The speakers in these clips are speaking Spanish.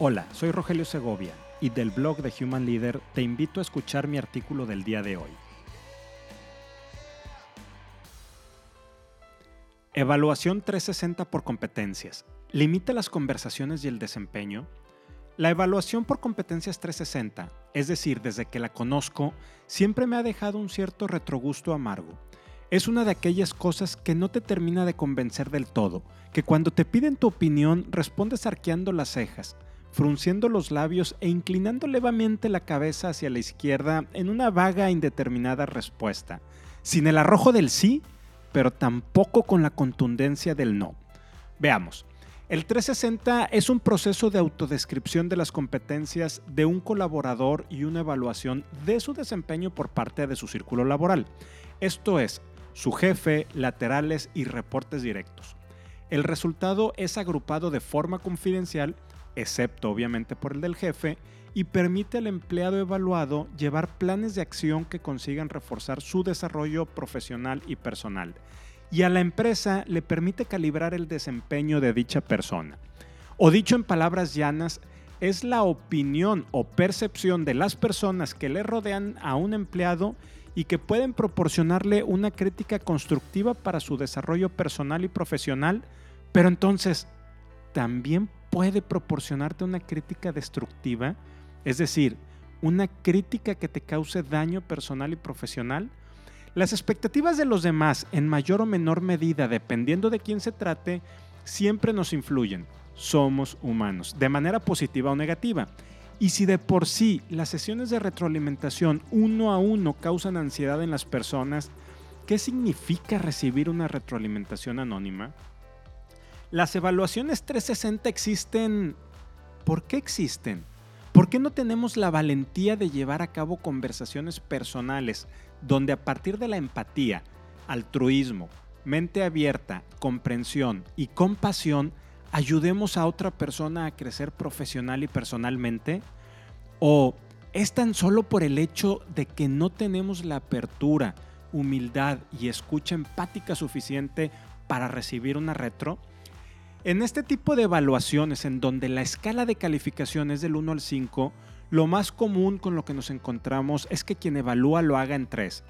Hola, soy Rogelio Segovia y del blog de Human Leader te invito a escuchar mi artículo del día de hoy. Evaluación 360 por competencias. ¿Limita las conversaciones y el desempeño? La evaluación por competencias 360, es decir, desde que la conozco, siempre me ha dejado un cierto retrogusto amargo. Es una de aquellas cosas que no te termina de convencer del todo, que cuando te piden tu opinión respondes arqueando las cejas, frunciendo los labios e inclinando levemente la cabeza hacia la izquierda en una vaga e indeterminada respuesta, sin el arrojo del sí, pero tampoco con la contundencia del no. Veamos. El 360 es un proceso de autodescripción de las competencias de un colaborador y una evaluación de su desempeño por parte de su círculo laboral. Esto es, su jefe, laterales y reportes directos. El resultado es agrupado de forma confidencial excepto obviamente por el del jefe, y permite al empleado evaluado llevar planes de acción que consigan reforzar su desarrollo profesional y personal. Y a la empresa le permite calibrar el desempeño de dicha persona. O dicho en palabras llanas, es la opinión o percepción de las personas que le rodean a un empleado y que pueden proporcionarle una crítica constructiva para su desarrollo personal y profesional, pero entonces también puede proporcionarte una crítica destructiva, es decir, una crítica que te cause daño personal y profesional. Las expectativas de los demás, en mayor o menor medida, dependiendo de quién se trate, siempre nos influyen. Somos humanos, de manera positiva o negativa. Y si de por sí las sesiones de retroalimentación uno a uno causan ansiedad en las personas, ¿qué significa recibir una retroalimentación anónima? Las evaluaciones 360 existen. ¿Por qué existen? ¿Por qué no tenemos la valentía de llevar a cabo conversaciones personales donde a partir de la empatía, altruismo, mente abierta, comprensión y compasión ayudemos a otra persona a crecer profesional y personalmente? ¿O es tan solo por el hecho de que no tenemos la apertura, humildad y escucha empática suficiente para recibir una retro? En este tipo de evaluaciones en donde la escala de calificación es del 1 al 5, lo más común con lo que nos encontramos es que quien evalúa lo haga en 3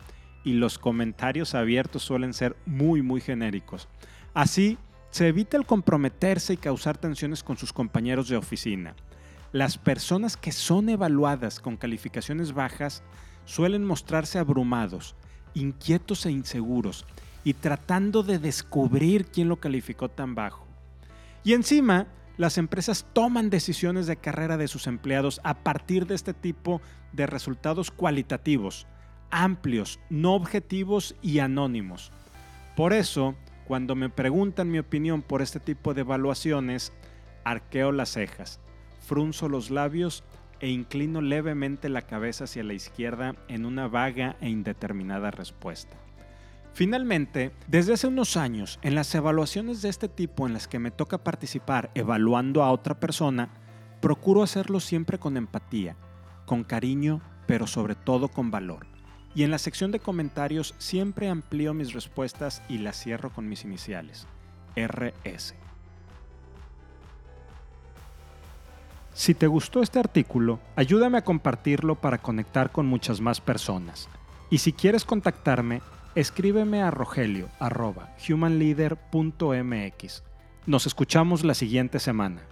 y los comentarios abiertos suelen ser muy muy genéricos. Así, se evita el comprometerse y causar tensiones con sus compañeros de oficina. Las personas que son evaluadas con calificaciones bajas suelen mostrarse abrumados, inquietos e inseguros y tratando de descubrir quién lo calificó tan bajo. Y encima, las empresas toman decisiones de carrera de sus empleados a partir de este tipo de resultados cualitativos, amplios, no objetivos y anónimos. Por eso, cuando me preguntan mi opinión por este tipo de evaluaciones, arqueo las cejas, frunzo los labios e inclino levemente la cabeza hacia la izquierda en una vaga e indeterminada respuesta. Finalmente, desde hace unos años, en las evaluaciones de este tipo en las que me toca participar evaluando a otra persona, procuro hacerlo siempre con empatía, con cariño, pero sobre todo con valor. Y en la sección de comentarios siempre amplío mis respuestas y las cierro con mis iniciales, RS. Si te gustó este artículo, ayúdame a compartirlo para conectar con muchas más personas. Y si quieres contactarme, escríbeme a rogelio.humanleader.mx. Nos escuchamos la siguiente semana.